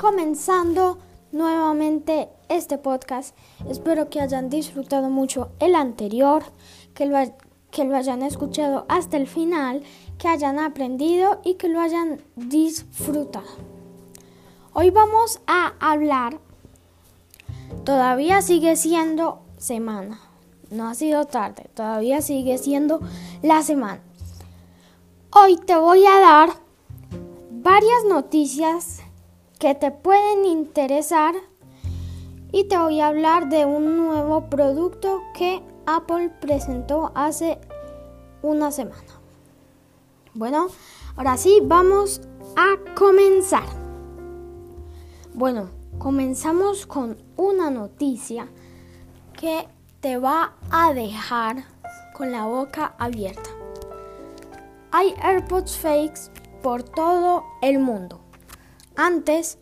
comenzando nuevamente este podcast. Espero que hayan disfrutado mucho el anterior, que lo, que lo hayan escuchado hasta el final, que hayan aprendido y que lo hayan disfrutado. Hoy vamos a hablar, todavía sigue siendo semana, no ha sido tarde, todavía sigue siendo la semana. Hoy te voy a dar varias noticias que te pueden interesar y te voy a hablar de un nuevo producto que Apple presentó hace una semana. Bueno, ahora sí, vamos a comenzar. Bueno, comenzamos con una noticia que te va a dejar con la boca abierta. Hay AirPods fakes por todo el mundo. Antes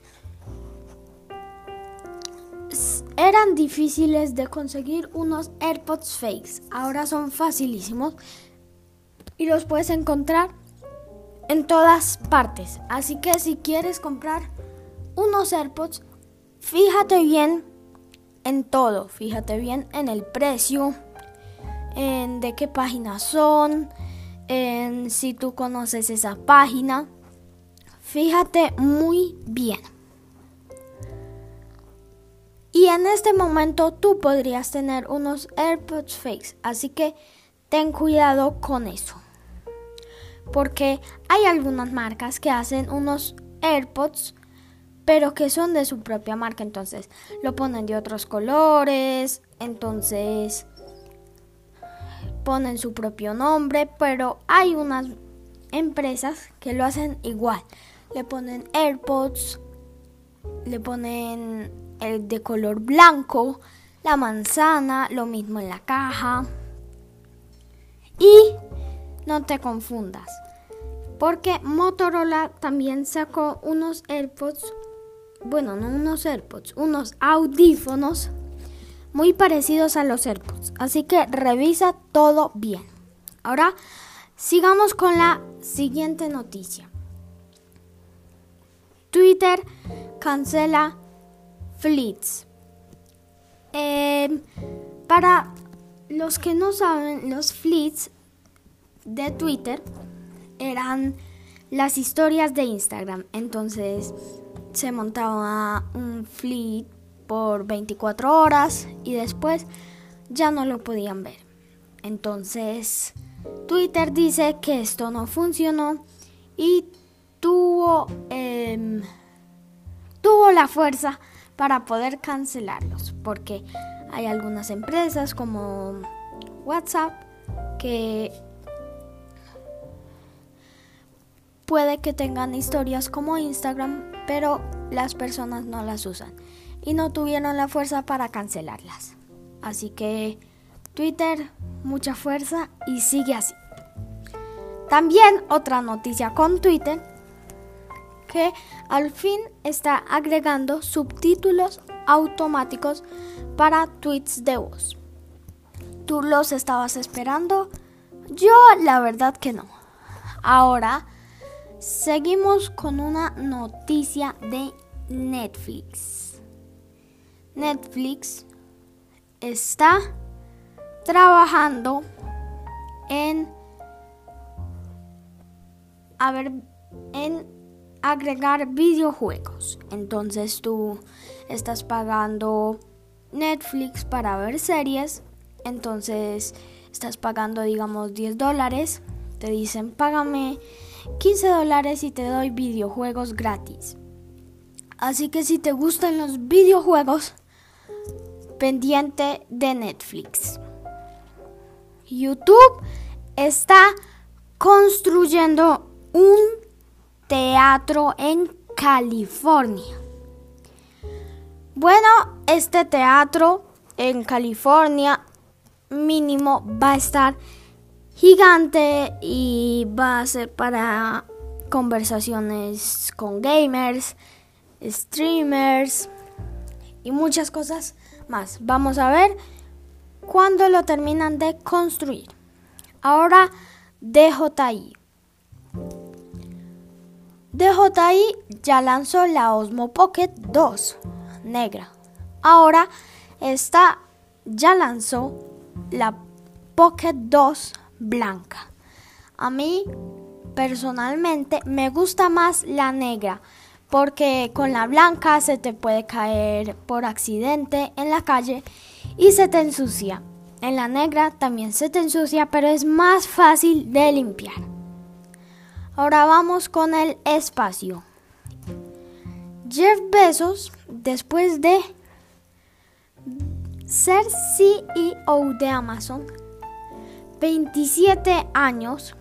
eran difíciles de conseguir unos AirPods fakes. Ahora son facilísimos y los puedes encontrar en todas partes. Así que si quieres comprar unos AirPods, fíjate bien en todo. Fíjate bien en el precio, en de qué página son, en si tú conoces esa página. Fíjate muy bien. Y en este momento tú podrías tener unos AirPods fakes, así que ten cuidado con eso. Porque hay algunas marcas que hacen unos AirPods, pero que son de su propia marca, entonces lo ponen de otros colores, entonces ponen su propio nombre, pero hay unas empresas que lo hacen igual. Le ponen AirPods, le ponen el de color blanco, la manzana, lo mismo en la caja. Y no te confundas, porque Motorola también sacó unos AirPods, bueno, no unos AirPods, unos audífonos muy parecidos a los AirPods. Así que revisa todo bien. Ahora sigamos con la siguiente noticia. Twitter cancela Fleets. Em, para los que no saben, los Fleets de Twitter eran las historias de Instagram. Entonces se montaba un fleet por 24 horas y después ya no lo podían ver. Entonces Twitter dice que esto no funcionó y tuvo, em, tuvo la fuerza para poder cancelarlos porque hay algunas empresas como WhatsApp que puede que tengan historias como Instagram, pero las personas no las usan y no tuvieron la fuerza para cancelarlas. Así que Twitter, mucha fuerza y sigue así. También otra noticia con Twitter que al fin está agregando subtítulos automáticos para tweets de voz. ¿Tú los estabas esperando? Yo la verdad que no. Ahora seguimos con una noticia de Netflix. Netflix está trabajando en a ver en agregar videojuegos. Entonces tú estás pagando Netflix para ver series. Entonces estás pagando digamos 10 dólares. Te dicen págame 15 dólares y te doy videojuegos gratis. Así que si te gustan los videojuegos, pendiente de Netflix. YouTube está construyendo un teatro en California. Bueno, este teatro en California mínimo va a estar gigante y va a ser para conversaciones con gamers, streamers y muchas cosas más. Vamos a ver cuándo lo terminan de construir. Ahora DJI. DJI ya lanzó la Osmo Pocket 2 negra. Ahora esta ya lanzó la Pocket 2 blanca. A mí personalmente me gusta más la negra porque con la blanca se te puede caer por accidente en la calle y se te ensucia. En la negra también se te ensucia, pero es más fácil de limpiar. Ahora vamos con el espacio. Jeff Bezos, después de ser CEO de Amazon, 27 años,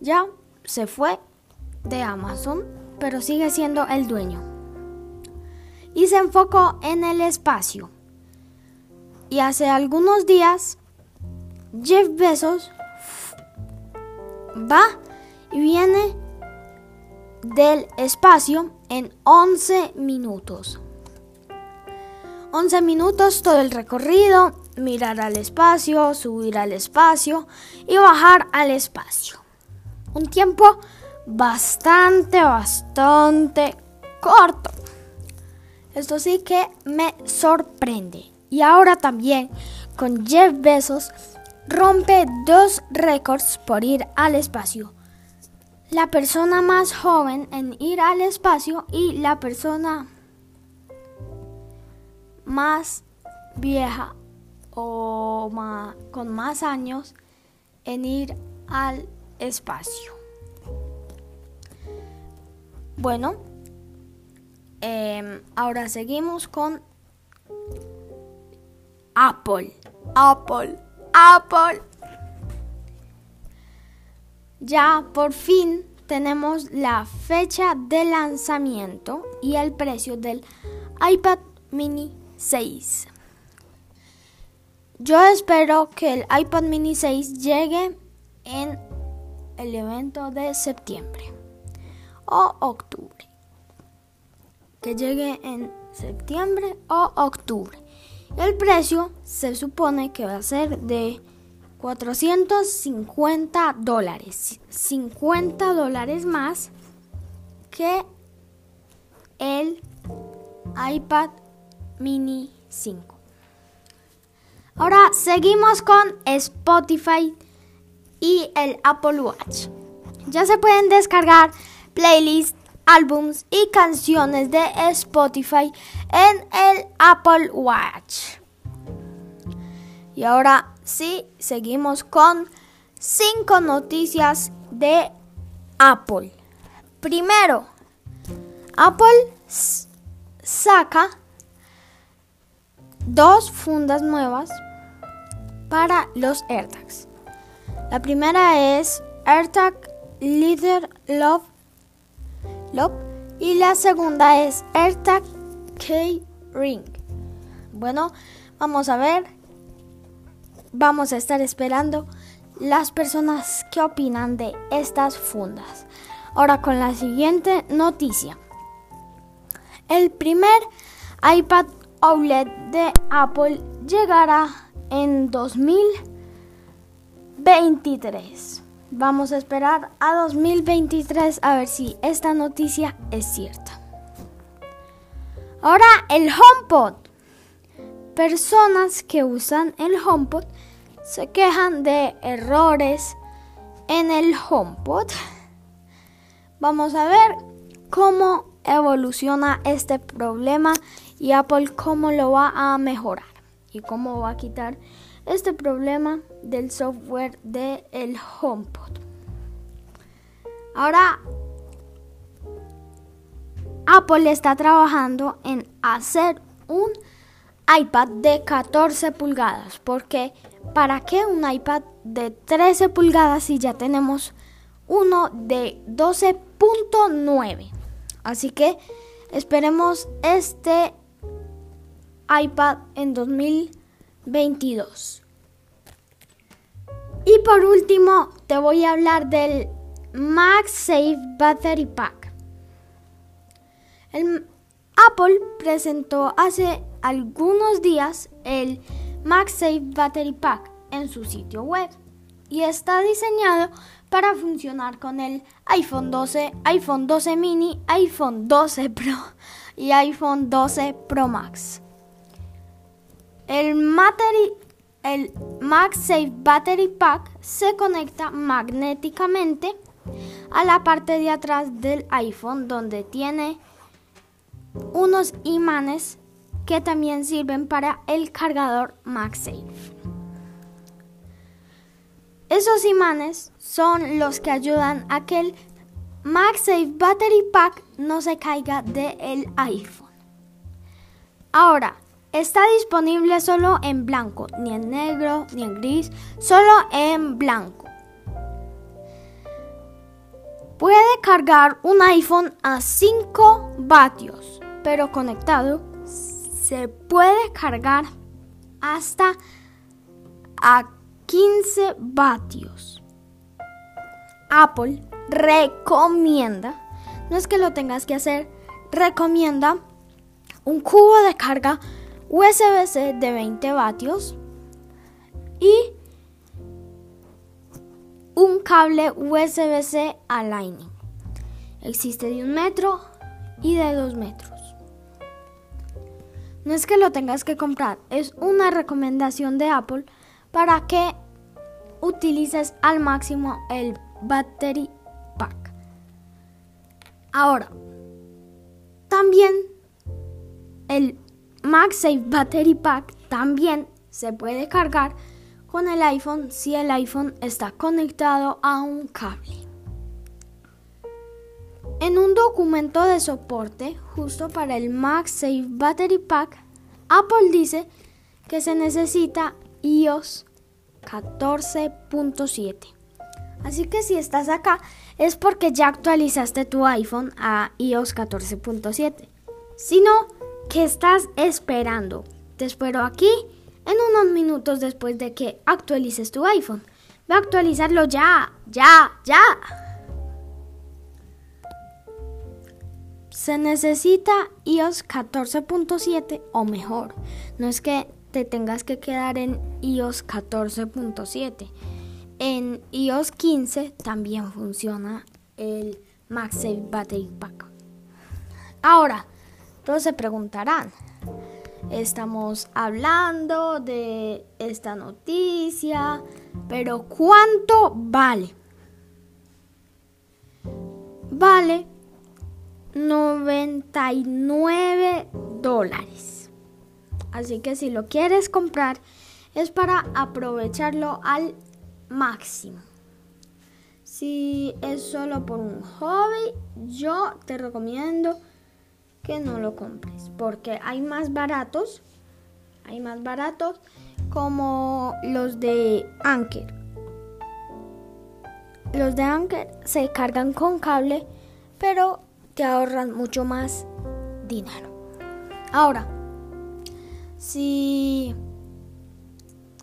ya se fue de Amazon, pero sigue siendo el dueño. Y se enfocó en el espacio. Y hace algunos días, Jeff Bezos va y viene del espacio en 11 minutos. 11 minutos todo el recorrido, mirar al espacio, subir al espacio y bajar al espacio. Un tiempo bastante, bastante corto. Esto sí que me sorprende. Y ahora también con Jeff Bezos rompe dos récords por ir al espacio. La persona más joven en ir al espacio y la persona más vieja o con más años en ir al espacio. Bueno, em, ahora seguimos con Apple. Apple. Apple. Ya por fin tenemos la fecha de lanzamiento y el precio del iPad mini 6. Yo espero que el iPad mini 6 llegue en el evento de septiembre o octubre. Que llegue en septiembre o octubre. El precio se supone que va a ser de 450 dólares. 50 dólares más que el iPad mini 5. Ahora seguimos con Spotify y el Apple Watch. Ya se pueden descargar playlists, álbums y canciones de Spotify en el Apple Watch. Y ahora sí, seguimos con cinco noticias de Apple. Primero, Apple saca dos fundas nuevas para los AirTags. La primera es AirTag Leader Love y la segunda es AirTag K-Ring. Bueno, vamos a ver. Vamos a estar esperando las personas que opinan de estas fundas. Ahora con la siguiente noticia. El primer iPad OLED de Apple llegará en 2023. Vamos a esperar a 2023 a ver si esta noticia es cierta. Ahora el HomePod. Personas que usan el HomePod se quejan de errores en el HomePod. Vamos a ver cómo evoluciona este problema y Apple cómo lo va a mejorar y cómo va a quitar este problema del software del el HomePod. Ahora, Apple está trabajando en hacer un iPad de 14 pulgadas, porque ¿para qué un iPad de 13 pulgadas si ya tenemos uno de 12.9? Así que esperemos este iPad en 2022. Y por último, te voy a hablar del MagSafe Battery Pack. Apple presentó hace algunos días el MagSafe Battery Pack en su sitio web y está diseñado para funcionar con el iPhone 12, iPhone 12 mini, iPhone 12 Pro y iPhone 12 Pro Max. El, el MagSafe Battery Pack se conecta magnéticamente a la parte de atrás del iPhone donde tiene unos imanes que también sirven para el cargador MagSafe. Esos imanes son los que ayudan a que el MagSafe Battery Pack no se caiga del iPhone. Ahora, está disponible solo en blanco, ni en negro, ni en gris, solo en blanco. Puede cargar un iPhone a 5 vatios, pero conectado se puede cargar hasta a 15 vatios. Apple recomienda, no es que lo tengas que hacer, recomienda un cubo de carga USB-C de 20 vatios y un cable USB-C a Lightning. Existe de un metro y de dos metros. No es que lo tengas que comprar, es una recomendación de Apple para que utilices al máximo el battery pack. Ahora, también el MagSafe Battery Pack también se puede cargar con el iPhone si el iPhone está conectado a un cable. En un documento de soporte justo para el MagSafe Battery Pack, Apple dice que se necesita iOS 14.7. Así que si estás acá es porque ya actualizaste tu iPhone a iOS 14.7. Si no, ¿qué estás esperando? Te espero aquí en unos minutos después de que actualices tu iPhone. Ve a actualizarlo ya, ya, ya. Se necesita iOS 14.7 o mejor. No es que te tengas que quedar en iOS 14.7. En iOS 15 también funciona el MagSafe Battery Pack. Ahora, se preguntarán, estamos hablando de esta noticia, pero ¿cuánto vale? Vale 99 dólares. Así que si lo quieres comprar es para aprovecharlo al máximo. Si es solo por un hobby, yo te recomiendo no lo compres porque hay más baratos, hay más baratos como los de Anker. Los de Anker se cargan con cable, pero te ahorran mucho más dinero. Ahora, si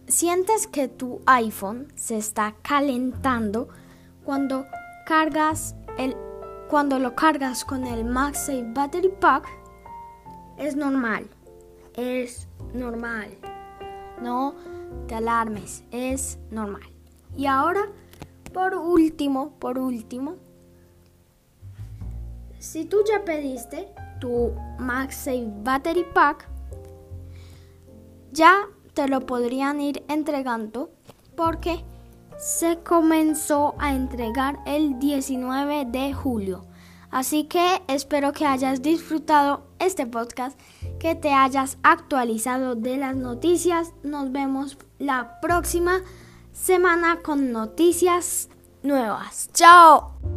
sientes que tu iPhone se está calentando cuando cargas el cuando lo cargas con el MagSafe Battery Pack es normal. Es normal. No te alarmes, es normal. Y ahora, por último, por último, si tú ya pediste tu MagSafe Battery Pack, ya te lo podrían ir entregando porque se comenzó a entregar el 19 de julio. Así que espero que hayas disfrutado este podcast, que te hayas actualizado de las noticias. Nos vemos la próxima semana con noticias nuevas. Chao.